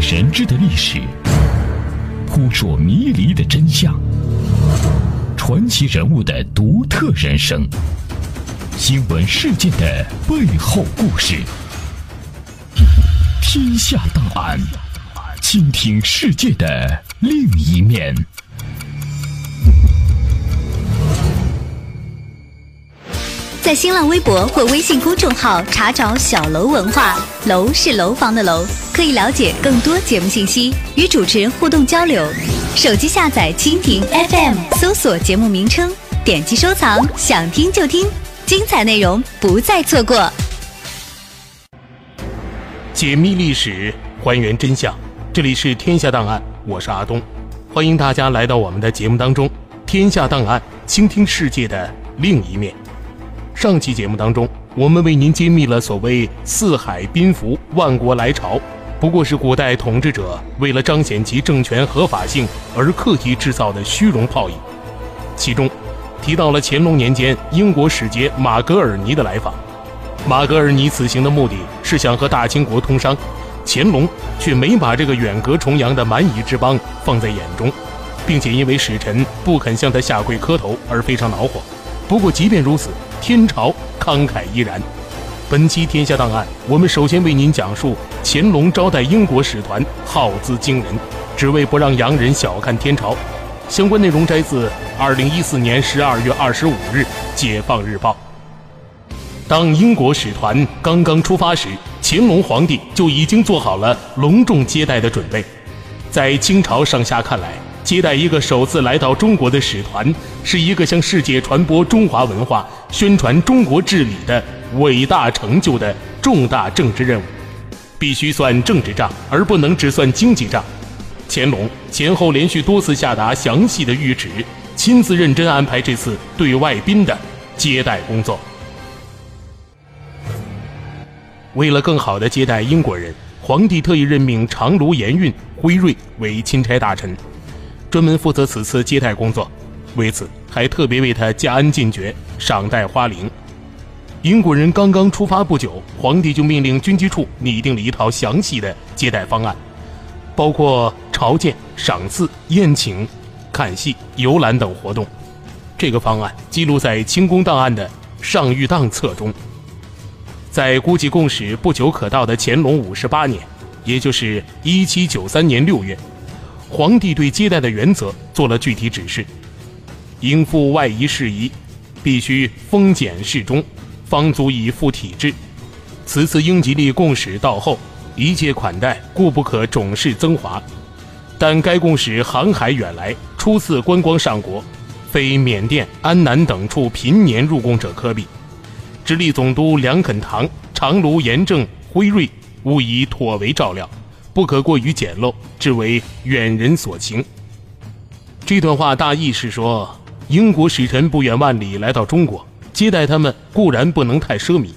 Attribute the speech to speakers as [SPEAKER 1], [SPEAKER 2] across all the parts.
[SPEAKER 1] 人知的历史，扑朔迷离的真相，传奇人物的独特人生，新闻事件的背后故事。天下档案，倾听世界的另一面。
[SPEAKER 2] 在新浪微博或微信公众号查找“小楼文化”，楼是楼房的楼，可以了解更多节目信息，与主持人互动交流。手机下载蜻蜓 FM，搜索节目名称，点击收藏，想听就听，精彩内容不再错过。
[SPEAKER 3] 解密历史，还原真相，这里是天下档案，我是阿东，欢迎大家来到我们的节目当中。天下档案，倾听世界的另一面。上期节目当中，我们为您揭秘了所谓“四海宾服，万国来朝”，不过是古代统治者为了彰显其政权合法性而刻意制造的虚荣泡影。其中，提到了乾隆年间英国使节马格尔尼的来访。马格尔尼此行的目的是想和大清国通商，乾隆却没把这个远隔重洋的蛮夷之邦放在眼中，并且因为使臣不肯向他下跪磕头而非常恼火。不过，即便如此，天朝慷慨依然。本期《天下档案》，我们首先为您讲述乾隆招待英国使团耗资惊人，只为不让洋人小看天朝。相关内容摘自二零一四年十二月二十五日《解放日报》。当英国使团刚刚出发时，乾隆皇帝就已经做好了隆重接待的准备。在清朝上下看来，接待一个首次来到中国的使团，是一个向世界传播中华文化、宣传中国治理的伟大成就的重大政治任务，必须算政治账，而不能只算经济账。乾隆前后连续多次下达详细的谕旨，亲自认真安排这次对外宾的接待工作。为了更好地接待英国人，皇帝特意任命长卢盐运辉瑞为钦差大臣。专门负责此次接待工作，为此还特别为他加恩进爵，赏戴花翎。英国人刚刚出发不久，皇帝就命令军机处拟定了一套详细的接待方案，包括朝见、赏赐、宴请、看戏、游览等活动。这个方案记录在清宫档案的上谕档册中。在估计贡史不久可到的乾隆五十八年，也就是一七九三年六月。皇帝对接待的原则做了具体指示：应付外夷事宜，必须封简适中，方足以复体制。此次英吉利贡使到后，一切款待固不可种式增华。但该贡使航海远来，初次观光上国，非缅甸、安南等处频年入贡者可比。直隶总督梁肯堂、长卢盐政辉瑞，务以妥为照料。不可过于简陋，只为远人所情。这段话大意是说，英国使臣不远万里来到中国，接待他们固然不能太奢靡，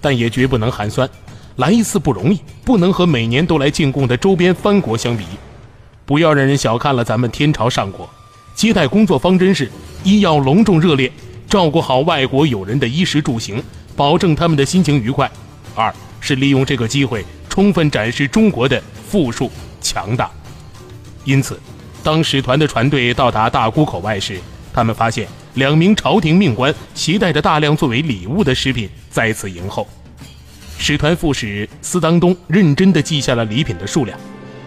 [SPEAKER 3] 但也绝不能寒酸。来一次不容易，不能和每年都来进贡的周边藩国相比。不要让人小看了咱们天朝上国。接待工作方针是：一要隆重热烈，照顾好外国友人的衣食住行，保证他们的心情愉快；二是利用这个机会，充分展示中国的。富庶强大，因此，当使团的船队到达大沽口外时，他们发现两名朝廷命官携带着大量作为礼物的食品在此迎候。使团副使司当东认真地记下了礼品的数量，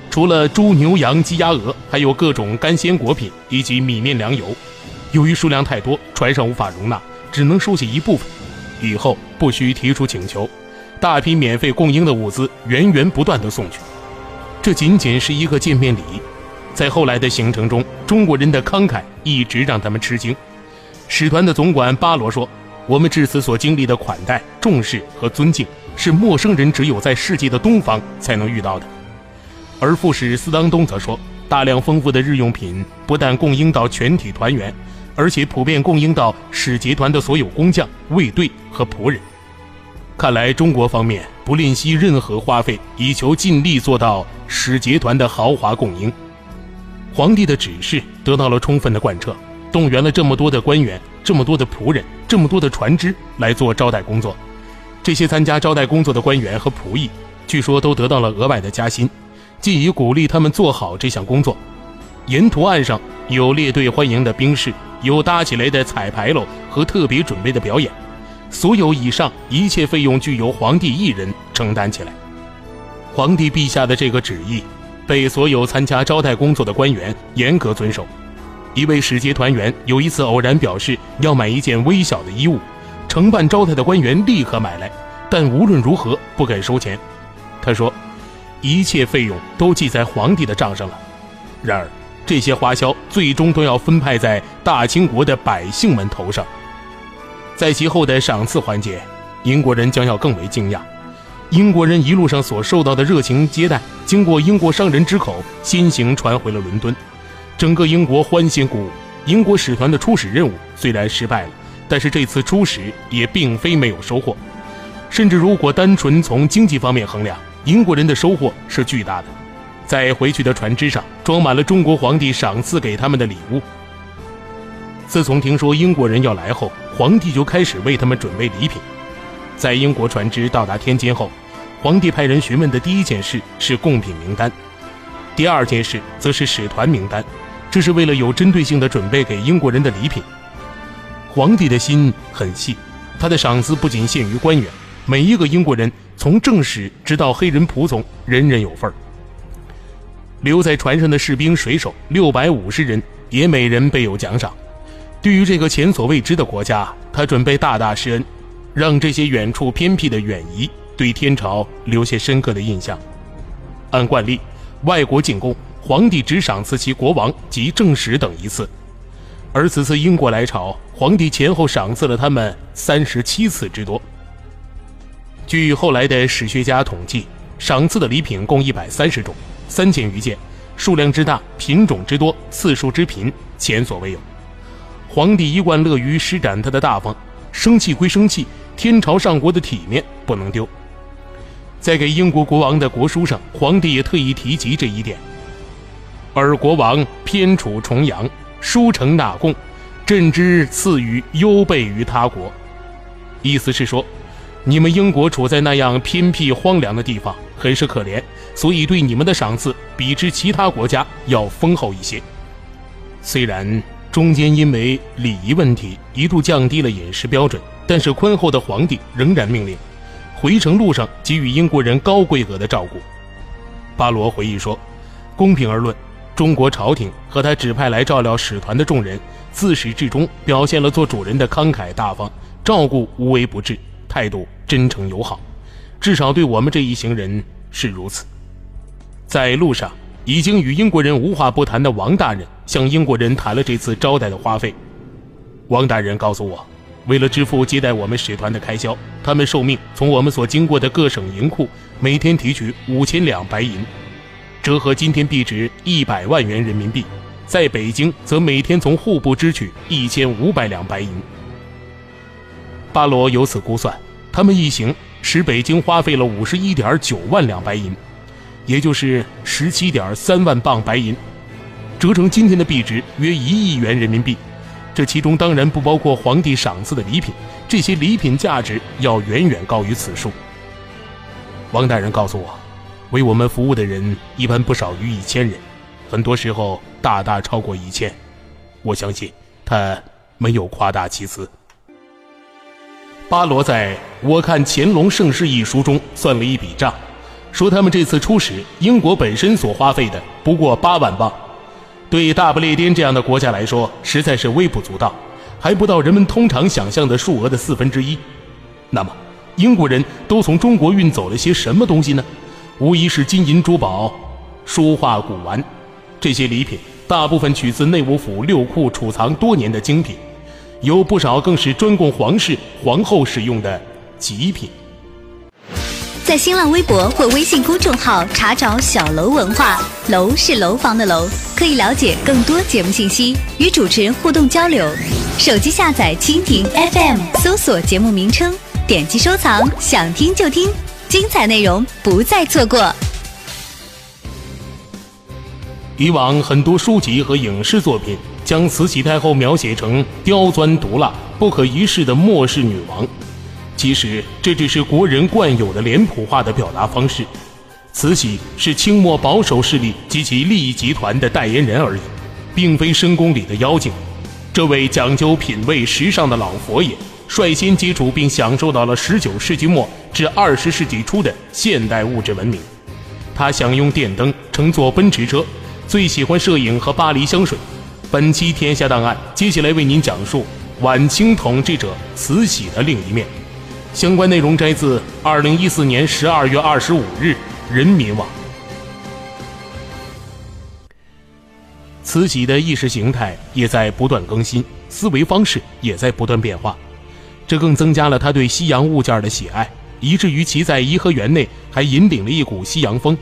[SPEAKER 3] 除了猪、牛、羊、鸡、鸭、鹅，还有各种干鲜果品以及米面粮油。由于数量太多，船上无法容纳，只能收下一部分。以后不需提出请求，大批免费供应的物资源源不断地送去。这仅仅是一个见面礼，在后来的行程中，中国人的慷慨一直让他们吃惊。使团的总管巴罗说：“我们至此所经历的款待、重视和尊敬，是陌生人只有在世界的东方才能遇到的。”而副使斯当东则说：“大量丰富的日用品不但供应到全体团员，而且普遍供应到使节团的所有工匠、卫队和仆人。”看来中国方面不吝惜任何花费，以求尽力做到使节团的豪华供应。皇帝的指示得到了充分的贯彻，动员了这么多的官员、这么多的仆人、这么多的船只来做招待工作。这些参加招待工作的官员和仆役，据说都得到了额外的加薪，既以鼓励他们做好这项工作。沿途岸上有列队欢迎的兵士，有搭起来的彩牌楼和特别准备的表演。所有以上一切费用均由皇帝一人承担起来。皇帝陛下的这个旨意，被所有参加招待工作的官员严格遵守。一位使节团员有一次偶然表示要买一件微小的衣物，承办招待的官员立刻买来，但无论如何不肯收钱。他说：“一切费用都记在皇帝的账上了。”然而，这些花销最终都要分派在大清国的百姓们头上。在其后的赏赐环节，英国人将要更为惊讶。英国人一路上所受到的热情接待，经过英国商人之口，先行传回了伦敦。整个英国欢欣鼓舞。英国使团的出使任务虽然失败了，但是这次出使也并非没有收获。甚至如果单纯从经济方面衡量，英国人的收获是巨大的。在回去的船只上，装满了中国皇帝赏赐给他们的礼物。自从听说英国人要来后，皇帝就开始为他们准备礼品。在英国船只到达天津后，皇帝派人询问的第一件事是贡品名单，第二件事则是使团名单，这是为了有针对性的准备给英国人的礼品。皇帝的心很细，他的赏赐不仅限于官员，每一个英国人，从正使直到黑人仆从，人人有份儿。留在船上的士兵、水手六百五十人，也每人备有奖赏。对于这个前所未知的国家，他准备大大施恩，让这些远处偏僻的远夷对天朝留下深刻的印象。按惯例，外国进贡，皇帝只赏赐其国王及正使等一次，而此次英国来朝，皇帝前后赏赐了他们三十七次之多。据后来的史学家统计，赏赐的礼品共一百三十种，三千余件，数量之大，品种之多，次数之频，前所未有。皇帝一贯乐于施展他的大方，生气归生气，天朝上国的体面不能丢。在给英国国王的国书上，皇帝也特意提及这一点。而国王偏处重阳，书承纳贡，朕之赐予优备于他国。意思是说，你们英国处在那样偏僻荒凉的地方，很是可怜，所以对你们的赏赐比之其他国家要丰厚一些。虽然。中间因为礼仪问题一度降低了饮食标准，但是宽厚的皇帝仍然命令，回程路上给予英国人高规格的照顾。巴罗回忆说：“公平而论，中国朝廷和他指派来照料使团的众人，自始至终表现了做主人的慷慨大方，照顾无微不至，态度真诚友好，至少对我们这一行人是如此。”在路上。已经与英国人无话不谈的王大人向英国人谈了这次招待的花费。王大人告诉我，为了支付接待我们使团的开销，他们受命从我们所经过的各省银库每天提取五千两白银，折合今天币值一百万元人民币。在北京，则每天从户部支取一千五百两白银。巴罗由此估算，他们一行使北京花费了五十一点九万两白银。也就是十七点三万磅白银，折成今天的币值约一亿元人民币。这其中当然不包括皇帝赏赐的礼品，这些礼品价值要远远高于此数。王大人告诉我，为我们服务的人一般不少于一千人，很多时候大大超过一千。我相信他没有夸大其词。巴罗在我看《乾隆盛世》一书中算了一笔账。说他们这次出使，英国本身所花费的不过八万镑，对大不列颠这样的国家来说，实在是微不足道，还不到人们通常想象的数额的四分之一。那么，英国人都从中国运走了些什么东西呢？无疑是金银珠宝、书画古玩，这些礼品大部分取自内务府六库储藏多年的精品，有不少更是专供皇室、皇后使用的极品。
[SPEAKER 2] 在新浪微博或微信公众号查找“小楼文化”，楼是楼房的楼，可以了解更多节目信息，与主持人互动交流。手机下载蜻蜓 FM，搜索节目名称，点击收藏，想听就听，精彩内容不再错过。
[SPEAKER 3] 以往很多书籍和影视作品将慈禧太后描写成刁钻毒辣、不可一世的末世女王。其实这只是国人惯有的脸谱化的表达方式。慈禧是清末保守势力及其利益集团的代言人而已，并非深宫里的妖精。这位讲究品味时尚的老佛爷，率先接触并享受到了19世纪末至20世纪初的现代物质文明。他享用电灯，乘坐奔驰车，最喜欢摄影和巴黎香水。本期《天下档案》接下来为您讲述晚清统治者慈禧的另一面。相关内容摘自2014年12月25日《人民网》。慈禧的意识形态也在不断更新，思维方式也在不断变化，这更增加了她对西洋物件的喜爱，以至于其在颐和园内还引领了一股西洋风。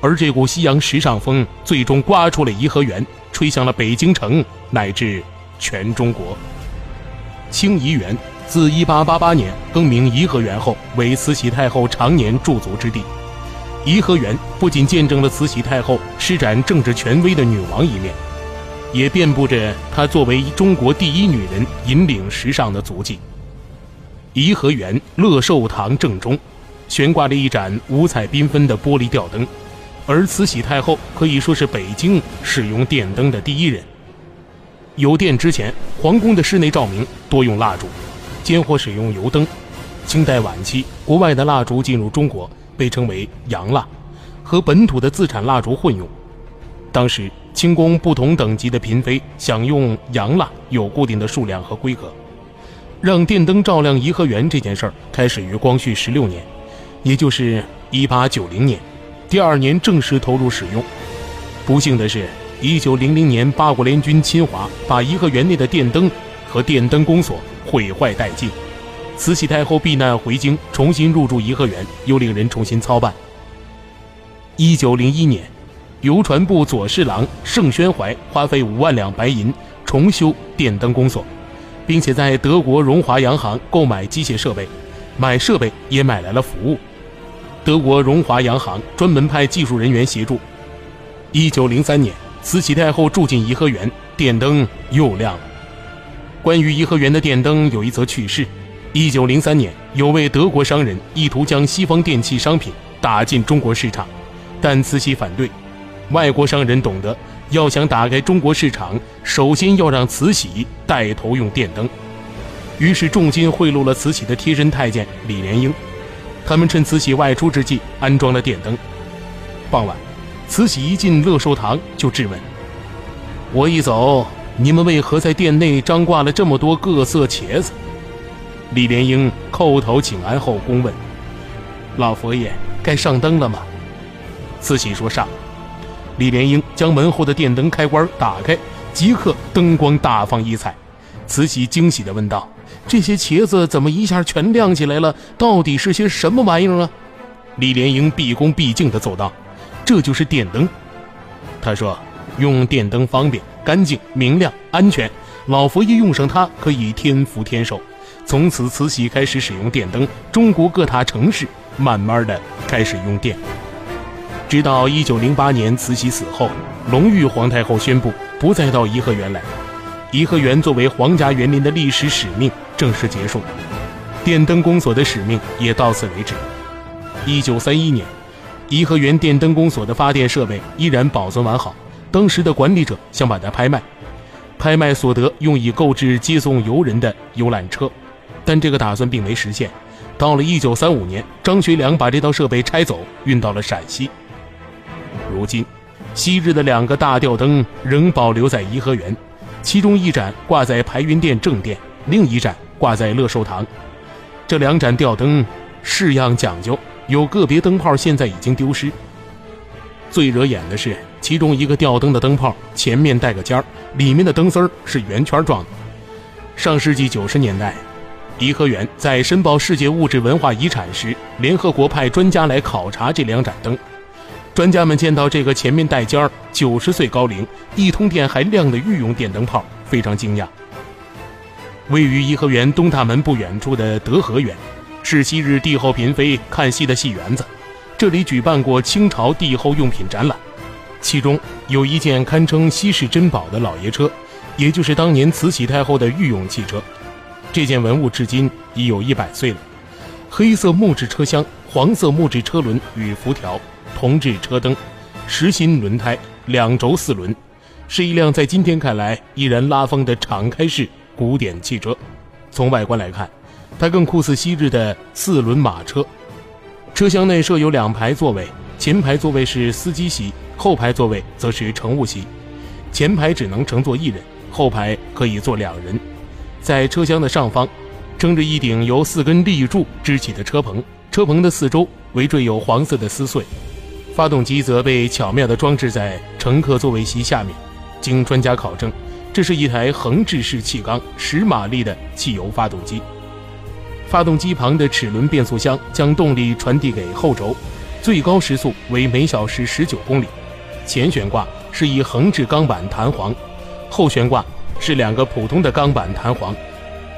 [SPEAKER 3] 而这股西洋时尚风最终刮出了颐和园，吹向了北京城乃至全中国。清漪园。自1888年更名颐和园后，为慈禧太后常年驻足之地。颐和园不仅见证了慈禧太后施展政治权威的女王一面，也遍布着她作为中国第一女人引领时尚的足迹。颐和园乐寿堂正中，悬挂着一盏五彩缤纷的玻璃吊灯，而慈禧太后可以说是北京使用电灯的第一人。有电之前，皇宫的室内照明多用蜡烛。间或使用油灯。清代晚期，国外的蜡烛进入中国，被称为洋蜡，和本土的自产蜡烛混用。当时，清宫不同等级的嫔妃享用洋蜡有固定的数量和规格。让电灯照亮颐和园这件事儿，开始于光绪十六年，也就是一八九零年，第二年正式投入使用。不幸的是，一九零零年八国联军侵华，把颐和园内的电灯和电灯公所。毁坏殆尽，慈禧太后避难回京，重新入住颐和园，又令人重新操办。一九零一年，邮传部左侍郎盛宣怀花费五万两白银重修电灯工所，并且在德国荣华洋行购买机械设备，买设备也买来了服务。德国荣华洋行专门派技术人员协助。一九零三年，慈禧太后住进颐和园，电灯又亮了。关于颐和园的电灯有一则趣事：一九零三年，有位德国商人意图将西方电器商品打进中国市场，但慈禧反对。外国商人懂得，要想打开中国市场，首先要让慈禧带头用电灯。于是重金贿赂了慈禧的贴身太监李莲英，他们趁慈禧外出之际安装了电灯。傍晚，慈禧一进乐寿堂就质问：“我一走。”你们为何在殿内张挂了这么多各色茄子？李莲英叩头请安后恭问：“老佛爷，该上灯了吗？”慈禧说：“上。”李莲英将门后的电灯开关打开，即刻灯光大放异彩。慈禧惊喜地问道：“这些茄子怎么一下全亮起来了？到底是些什么玩意儿啊？”李莲英毕恭毕敬地奏道：“这就是电灯。”他说：“用电灯方便。”干净、明亮、安全，老佛爷用上它可以天福天寿。从此，慈禧开始使用电灯，中国各大城市慢慢的开始用电。直到一九零八年，慈禧死后，隆裕皇太后宣布不再到颐和园来，颐和园作为皇家园林的历史使命正式结束，电灯公所的使命也到此为止。一九三一年，颐和园电灯公所的发电设备依然保存完好。当时的管理者想把它拍卖，拍卖所得用以购置接送游人的游览车，但这个打算并没实现。到了1935年，张学良把这套设备拆走，运到了陕西。如今，昔日的两个大吊灯仍保留在颐和园，其中一盏挂在排云殿正殿，另一盏挂在乐寿堂。这两盏吊灯式样讲究，有个别灯泡现在已经丢失。最惹眼的是。其中一个吊灯的灯泡前面带个尖儿，里面的灯丝儿是圆圈状的。上世纪九十年代，颐和园在申报世界物质文化遗产时，联合国派专家来考察这两盏灯。专家们见到这个前面带尖儿、九十岁高龄、一通电还亮的御用电灯泡，非常惊讶。位于颐和园东大门不远处的德和园，是昔日帝后嫔妃看戏的戏园子，这里举办过清朝帝后用品展览。其中有一件堪称稀世珍宝的老爷车，也就是当年慈禧太后的御用汽车。这件文物至今已有一百岁了。黑色木质车厢、黄色木质车轮与辐条，铜制车灯，实心轮胎，两轴四轮，是一辆在今天看来依然拉风的敞开式古典汽车。从外观来看，它更酷似昔日的四轮马车。车厢内设有两排座位，前排座位是司机席，后排座位则是乘务席。前排只能乘坐一人，后排可以坐两人。在车厢的上方，撑着一顶由四根立柱支起的车棚，车棚的四周围缀有黄色的丝穗。发动机则被巧妙地装置在乘客座位席下面。经专家考证，这是一台横置式气缸十马力的汽油发动机。发动机旁的齿轮变速箱将动力传递给后轴，最高时速为每小时十九公里。前悬挂是以横置钢板弹簧，后悬挂是两个普通的钢板弹簧。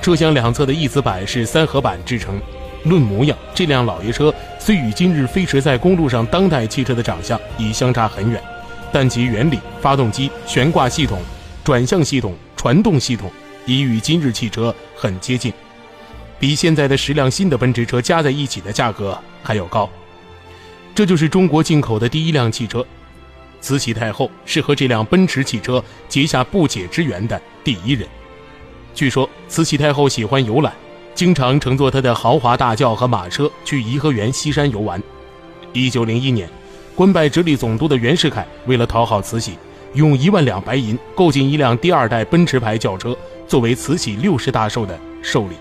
[SPEAKER 3] 车厢两侧的翼子板是三合板制成。论模样，这辆老爷车虽与今日飞驰在公路上当代汽车的长相已相差很远，但其原理、发动机、悬挂系统、转向系统、传动系统已与今日汽车很接近。比现在的十辆新的奔驰车加在一起的价格还要高，这就是中国进口的第一辆汽车。慈禧太后是和这辆奔驰汽车结下不解之缘的第一人。据说慈禧太后喜欢游览，经常乘坐她的豪华大轿和马车去颐和园西山游玩。一九零一年，官拜直隶总督的袁世凯为了讨好慈禧，用一万两白银购进一辆第二代奔驰牌轿车，作为慈禧六十大寿的寿礼。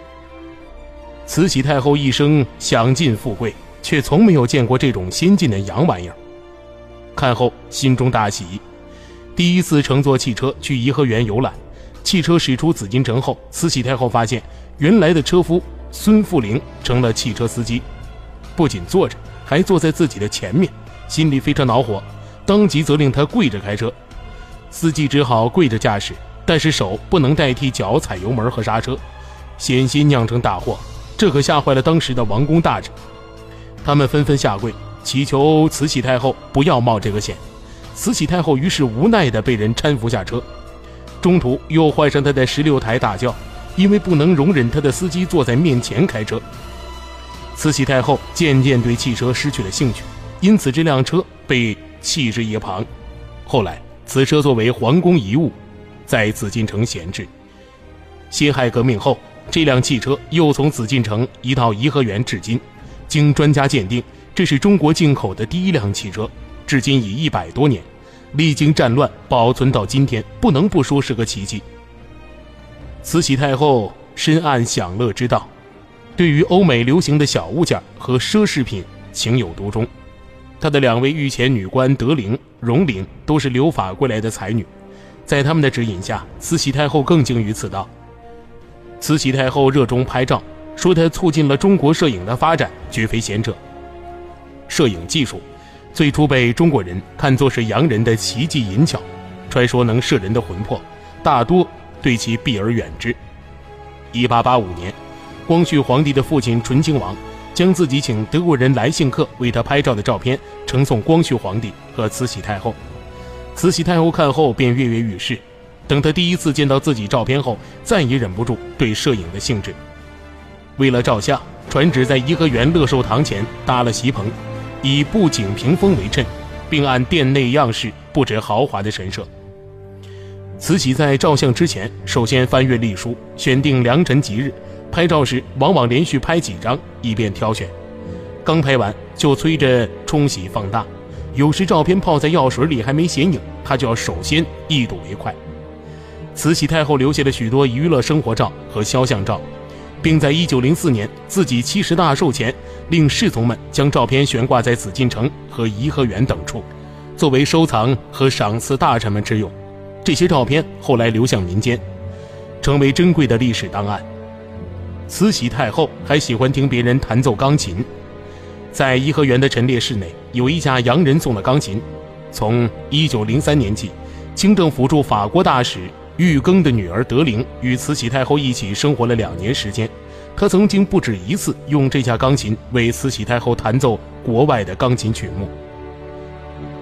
[SPEAKER 3] 慈禧太后一生享尽富贵，却从没有见过这种先进的洋玩意儿。看后心中大喜，第一次乘坐汽车去颐和园游览。汽车驶出紫禁城后，慈禧太后发现原来的车夫孙富龄成了汽车司机，不仅坐着，还坐在自己的前面，心里非常恼火，当即责令他跪着开车。司机只好跪着驾驶，但是手不能代替脚踩油门和刹车，险些酿成大祸。这可吓坏了当时的王公大臣，他们纷纷下跪祈求慈禧太后不要冒这个险。慈禧太后于是无奈地被人搀扶下车，中途又换上他的十六台大轿，因为不能容忍他的司机坐在面前开车。慈禧太后渐渐对汽车失去了兴趣，因此这辆车被弃置一旁。后来，此车作为皇宫遗物，在紫禁城闲置。辛亥革命后。这辆汽车又从紫禁城移到颐和园，至今，经专家鉴定，这是中国进口的第一辆汽车，至今已一百多年，历经战乱保存到今天，不能不说是个奇迹。慈禧太后深谙享乐之道，对于欧美流行的小物件和奢侈品情有独钟。她的两位御前女官德龄、荣龄都是留法归来的才女，在他们的指引下，慈禧太后更精于此道。慈禧太后热衷拍照，说她促进了中国摄影的发展，绝非闲者。摄影技术最初被中国人看作是洋人的奇技淫巧，传说能摄人的魂魄，大多对其避而远之。一八八五年，光绪皇帝的父亲醇亲王将自己请德国人来信客为他拍照的照片呈送光绪皇帝和慈禧太后，慈禧太后看后便跃跃欲试。等他第一次见到自己照片后，再也忍不住对摄影的兴致。为了照相，传旨在颐和园乐寿堂前搭了席棚，以布景屏风为衬，并按殿内样式布置豪华的神社。慈禧在照相之前，首先翻阅历书，选定良辰吉日，拍照时往往连续拍几张，以便挑选。刚拍完就催着冲洗放大，有时照片泡在药水里还没显影，他就要首先一睹为快。慈禧太后留下了许多娱乐生活照和肖像照，并在1904年自己七十大寿前，令侍从们将照片悬挂在紫禁城和颐和园等处，作为收藏和赏赐大臣们之用。这些照片后来流向民间，成为珍贵的历史档案。慈禧太后还喜欢听别人弹奏钢琴，在颐和园的陈列室内有一架洋人送的钢琴，从1903年起，清政府驻法国大使。玉庚的女儿德龄与慈禧太后一起生活了两年时间，她曾经不止一次用这架钢琴为慈禧太后弹奏国外的钢琴曲目。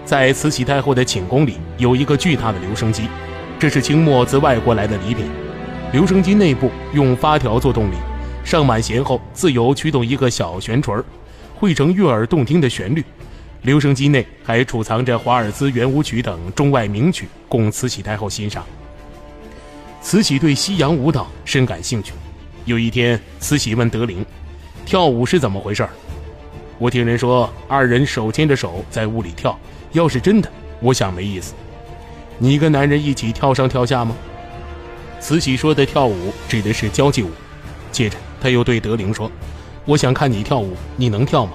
[SPEAKER 3] 在慈禧太后的寝宫里有一个巨大的留声机，这是清末自外国来的礼品。留声机内部用发条做动力，上满弦后自由驱动一个小旋锤，汇成悦耳动听的旋律。留声机内还储藏着华尔兹圆舞曲等中外名曲，供慈禧太后欣赏。慈禧对西洋舞蹈深感兴趣。有一天，慈禧问德龄：“跳舞是怎么回事？”我听人说，二人手牵着手在屋里跳。要是真的，我想没意思。你跟男人一起跳上跳下吗？慈禧说的跳舞指的是交际舞。接着，他又对德龄说：“我想看你跳舞，你能跳吗？”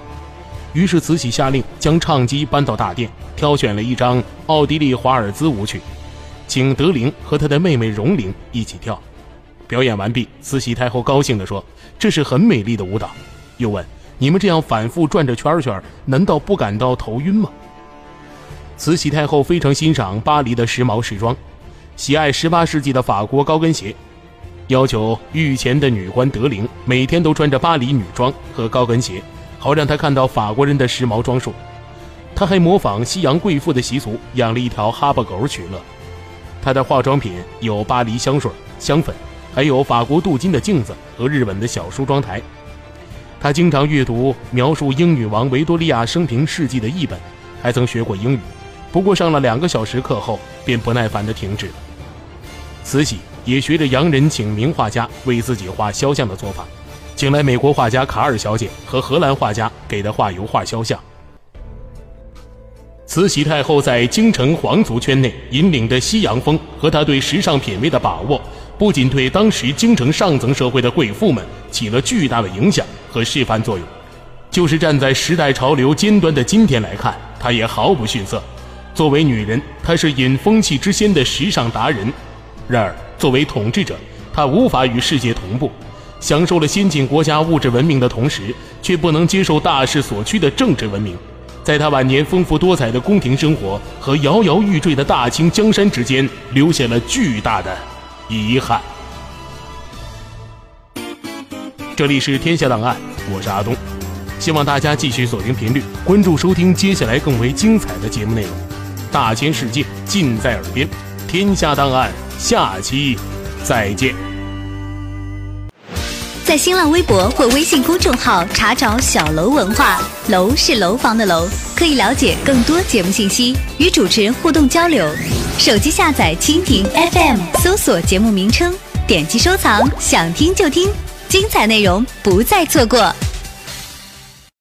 [SPEAKER 3] 于是慈禧下令将唱机搬到大殿，挑选了一张奥地利华尔兹舞曲，请德龄和他的妹妹荣龄一起跳。表演完毕，慈禧太后高兴地说：“这是很美丽的舞蹈。”又问。你们这样反复转着圈圈，难道不感到头晕吗？慈禧太后非常欣赏巴黎的时髦时装，喜爱18世纪的法国高跟鞋，要求御前的女官德龄每天都穿着巴黎女装和高跟鞋，好让她看到法国人的时髦装束。她还模仿西洋贵妇的习俗，养了一条哈巴狗取乐。她的化妆品有巴黎香水、香粉，还有法国镀金的镜子和日本的小梳妆台。他经常阅读描述英女王维多利亚生平事迹的译本，还曾学过英语，不过上了两个小时课后便不耐烦地停止了。慈禧也学着洋人请名画家为自己画肖像的做法，请来美国画家卡尔小姐和荷兰画家给她画油画肖像。慈禧太后在京城皇族圈内引领的西洋风和她对时尚品味的把握。不仅对当时京城上层社会的贵妇们起了巨大的影响和示范作用，就是站在时代潮流尖端的今天来看，她也毫不逊色。作为女人，她是引风气之先的时尚达人；然而，作为统治者，她无法与世界同步。享受了先进国家物质文明的同时，却不能接受大势所趋的政治文明。在他晚年丰富多彩的宫廷生活和摇摇欲坠的大清江山之间，留下了巨大的。遗憾。这里是天下档案，我是阿东，希望大家继续锁定频率，关注收听接下来更为精彩的节目内容。大千世界尽在耳边，天下档案下期再见。
[SPEAKER 2] 在新浪微博或微信公众号查找“小楼文化”，楼是楼房的楼，可以了解更多节目信息，与主持人互动交流。手机下载蜻蜓 FM，搜索节目名称，点击收藏，想听就听，精彩内容不再错过。